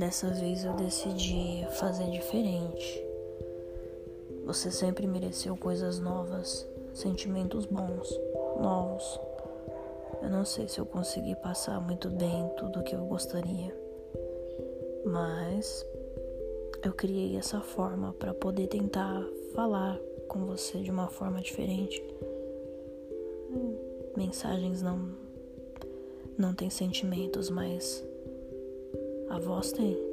Dessa vez eu decidi fazer diferente. Você sempre mereceu coisas novas, sentimentos bons, novos. Eu não sei se eu consegui passar muito bem tudo o que eu gostaria, mas eu criei essa forma para poder tentar falar com você de uma forma diferente. Mensagens não não tem sentimentos, mas a voz tem.